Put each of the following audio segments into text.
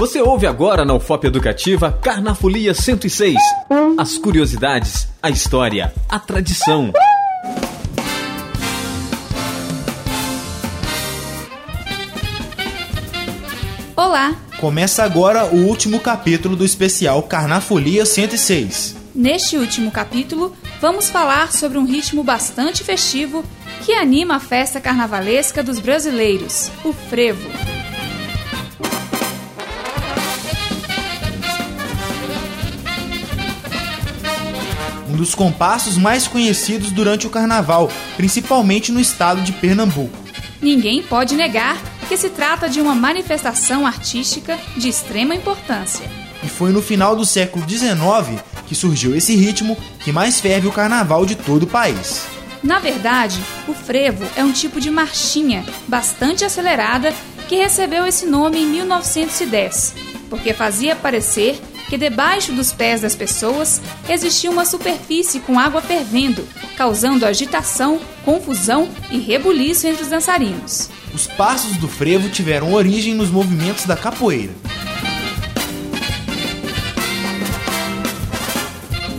Você ouve agora na UFOP Educativa Carnafolia 106. As curiosidades, a história, a tradição. Olá! Começa agora o último capítulo do especial Carnafolia 106. Neste último capítulo, vamos falar sobre um ritmo bastante festivo que anima a festa carnavalesca dos brasileiros, o frevo. Um dos compassos mais conhecidos durante o carnaval, principalmente no estado de Pernambuco. Ninguém pode negar que se trata de uma manifestação artística de extrema importância. E foi no final do século XIX que surgiu esse ritmo que mais ferve o carnaval de todo o país. Na verdade, o frevo é um tipo de marchinha bastante acelerada que recebeu esse nome em 1910, porque fazia parecer que debaixo dos pés das pessoas existia uma superfície com água fervendo, causando agitação, confusão e rebuliço entre os dançarinos. Os passos do frevo tiveram origem nos movimentos da capoeira.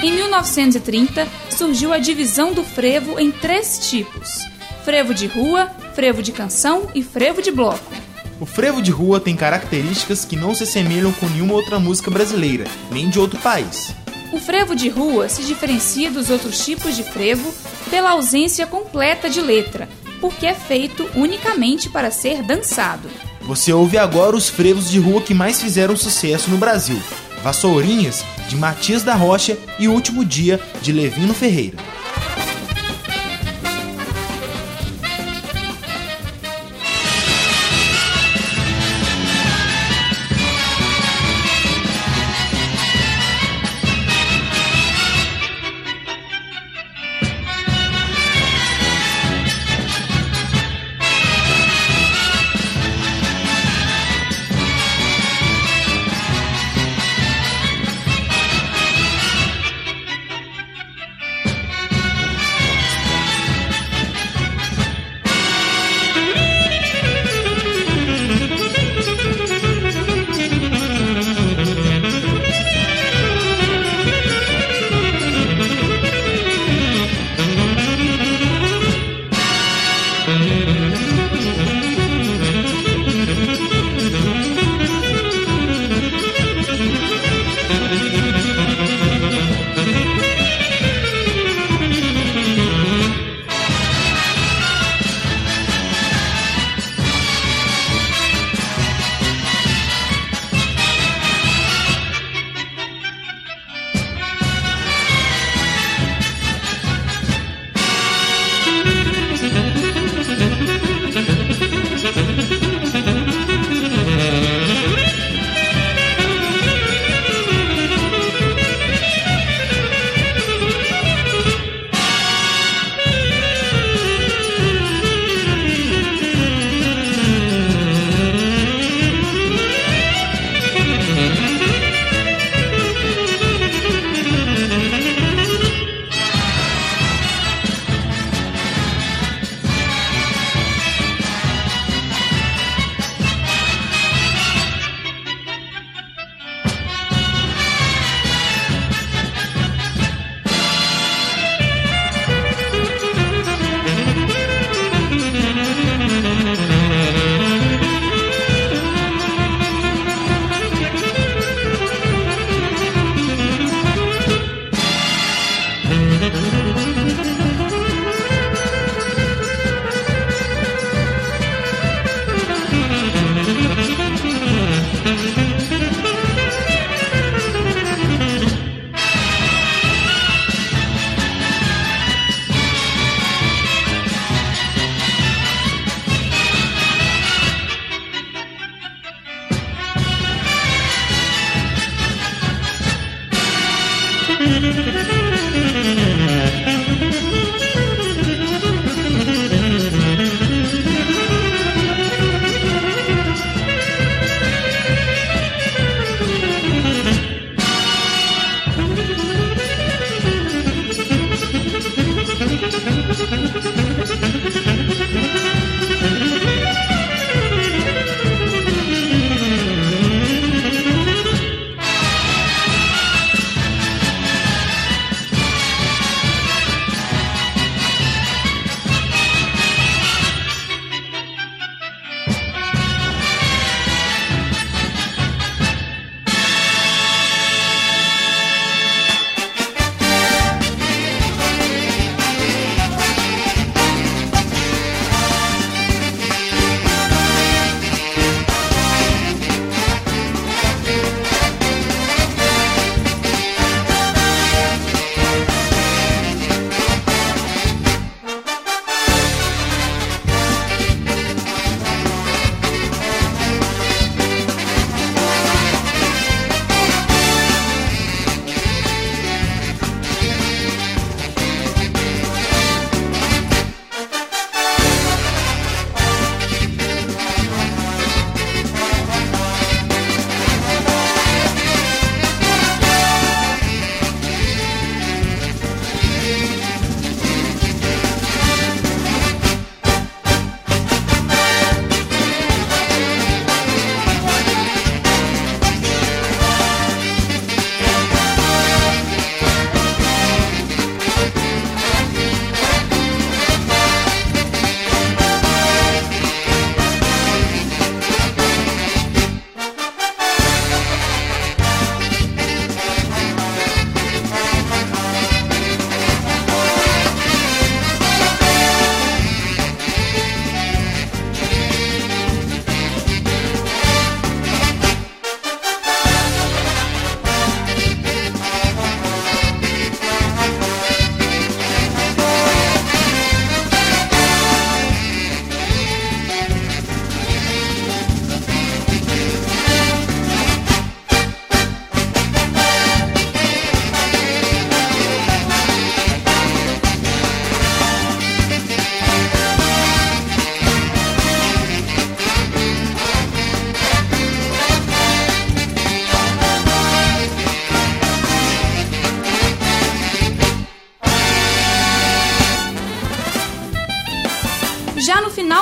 Em 1930, surgiu a divisão do frevo em três tipos: frevo de rua, frevo de canção e frevo de bloco. O frevo de rua tem características que não se assemelham com nenhuma outra música brasileira, nem de outro país. O frevo de rua se diferencia dos outros tipos de frevo pela ausência completa de letra, porque é feito unicamente para ser dançado. Você ouve agora os frevos de rua que mais fizeram sucesso no Brasil: Vassourinhas, de Matias da Rocha e Último Dia, de Levino Ferreira.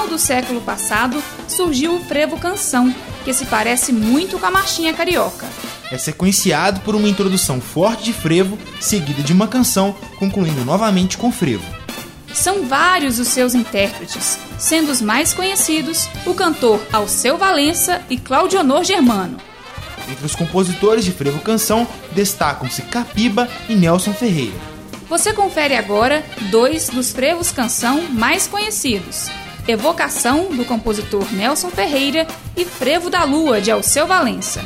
Do século passado surgiu o frevo canção, que se parece muito com a marchinha carioca. É sequenciado por uma introdução forte de frevo, seguida de uma canção, concluindo novamente com frevo. São vários os seus intérpretes, sendo os mais conhecidos o cantor Alceu Valença e Claudionor Germano. Entre os compositores de frevo canção destacam-se Capiba e Nelson Ferreira. Você confere agora dois dos frevos canção mais conhecidos: Evocação, do compositor Nelson Ferreira, e Frevo da Lua, de Alceu Valença.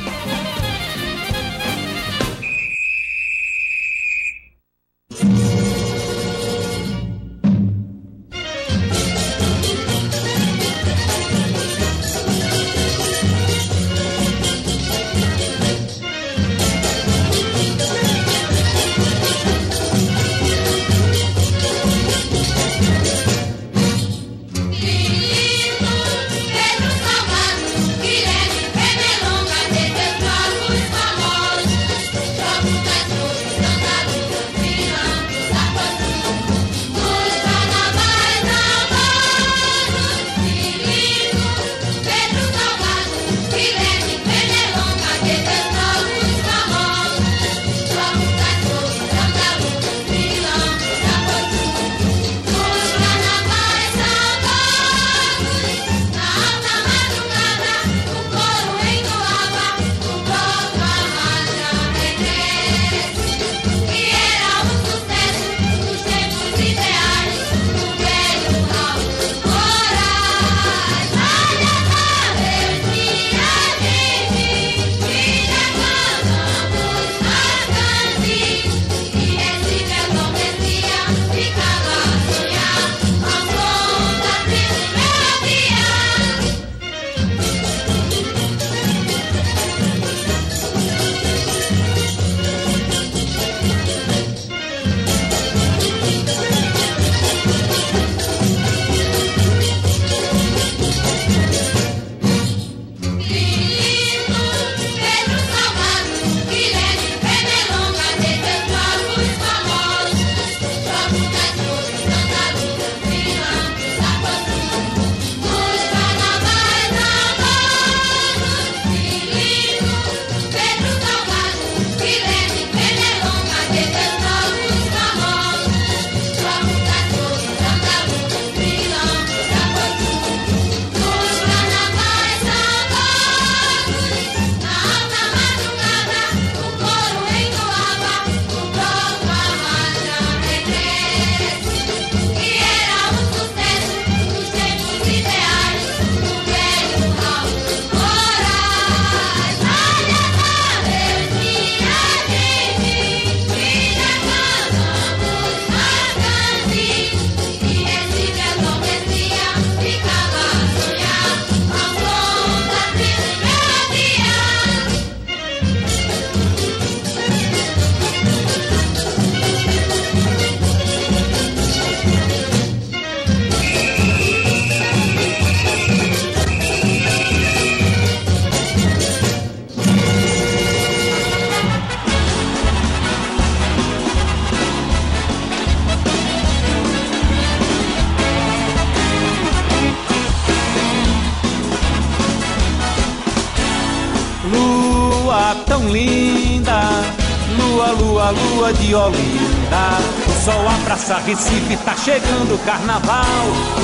Lua de Olinda. O sol abraça Recife, tá chegando o carnaval.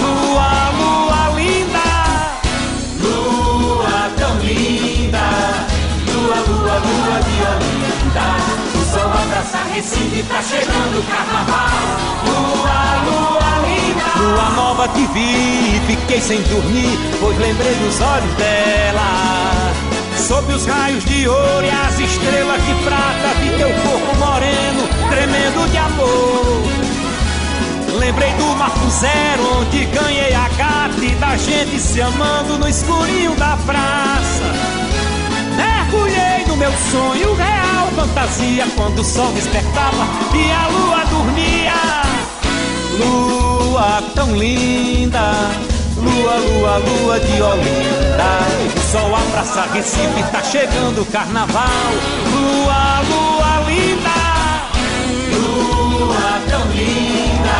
Lua, lua linda. Lua tão linda. Lua, lua, lua de Olinda. O sol abraça Recife, tá chegando o carnaval. Lua, lua linda. Lua nova que vi fiquei sem dormir, pois lembrei dos olhos dela. Sob os raios de ouro e as estrelas de prata Vi teu corpo moreno, tremendo de amor. Lembrei do Marco Zero, onde ganhei a gata E da gente se amando no escurinho da praça. Mergulhei no meu sonho real, fantasia Quando o sol despertava e a lua dormia. Lua tão linda Lua, lua, lua de Olinda sol abraça Recife, tá chegando o carnaval. Lua, lua linda. Lua tão linda.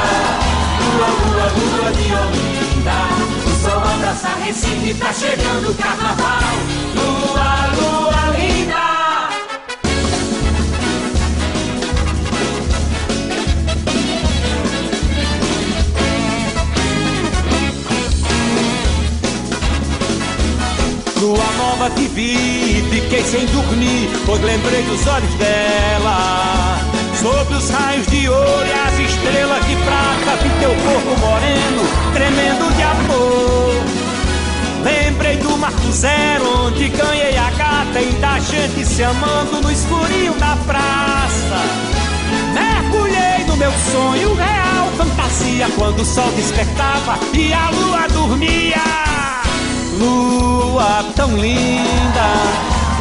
Lua, lua, lua de Olinda. O sol abraça Recife tá chegando o carnaval. Lua, lua Lua nova te vi, fiquei sem dormir, pois lembrei dos olhos dela. Sob os raios de ouro e as estrelas de prata, vi teu corpo moreno, tremendo de amor. Lembrei do Marco Zero, onde ganhei a gata e da gente se amando no escurinho da praça. Mergulhei no meu sonho real, fantasia, quando o sol despertava e a lua dormia. Lua tão linda,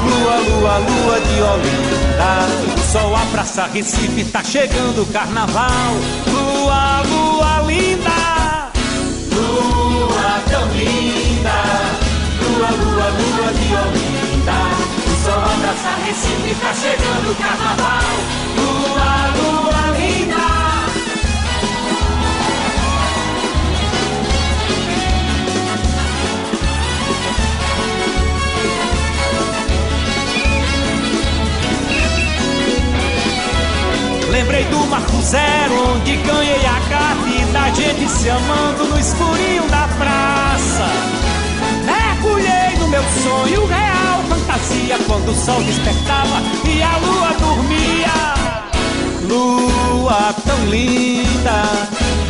lua, lua, lua de Olinda. Sol a praça Recife tá chegando o carnaval. Lua, lua linda, lua tão linda, lua, lua, lua de Olinda. Sol a praça Recife tá chegando o carnaval. Lua Lembrei do Marco Zero, onde ganhei a gata e da gente se amando no escurinho da praça. Mergulhei no meu sonho real, fantasia, quando o sol despertava e a lua dormia. Lua tão linda,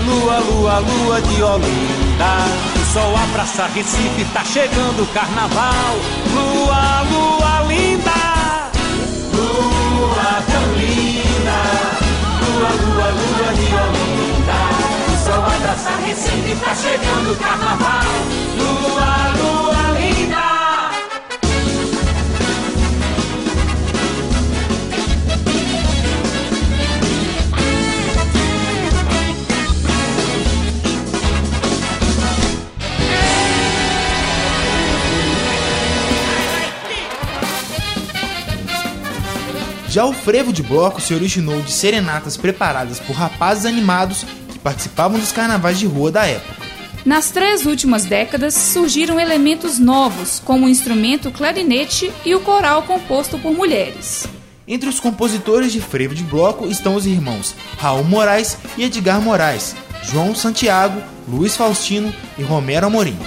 lua, lua, lua de Olinda. O sol a praça Recife, tá chegando o carnaval. Lua, lua abraça Recife, tá chegando o carnaval. Lua, lua linda. Já o frevo de bloco se originou de serenatas preparadas por rapazes animados participavam dos carnavais de rua da época. Nas três últimas décadas surgiram elementos novos, como o instrumento clarinete e o coral composto por mulheres. Entre os compositores de frevo de bloco estão os irmãos Raul Moraes e Edgar Moraes, João Santiago, Luiz Faustino e Romero Amorim.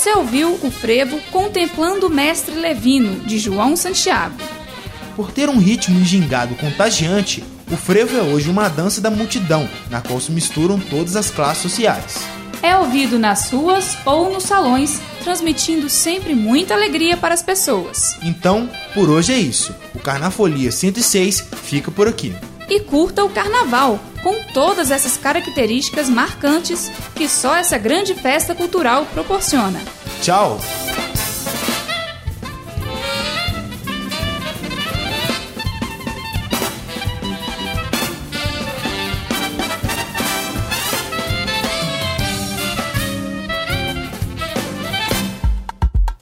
Você ouviu o frevo Contemplando o Mestre Levino, de João Santiago. Por ter um ritmo gingado contagiante, o frevo é hoje uma dança da multidão, na qual se misturam todas as classes sociais. É ouvido nas ruas ou nos salões, transmitindo sempre muita alegria para as pessoas. Então, por hoje é isso. O Carnafolia 106 fica por aqui. E curta o carnaval, com todas essas características marcantes que só essa grande festa cultural proporciona. Tchau!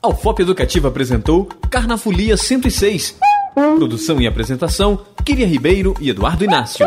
A UFOP Educativa apresentou Carnafolia 106. Produção e apresentação, Kiria Ribeiro e Eduardo Inácio.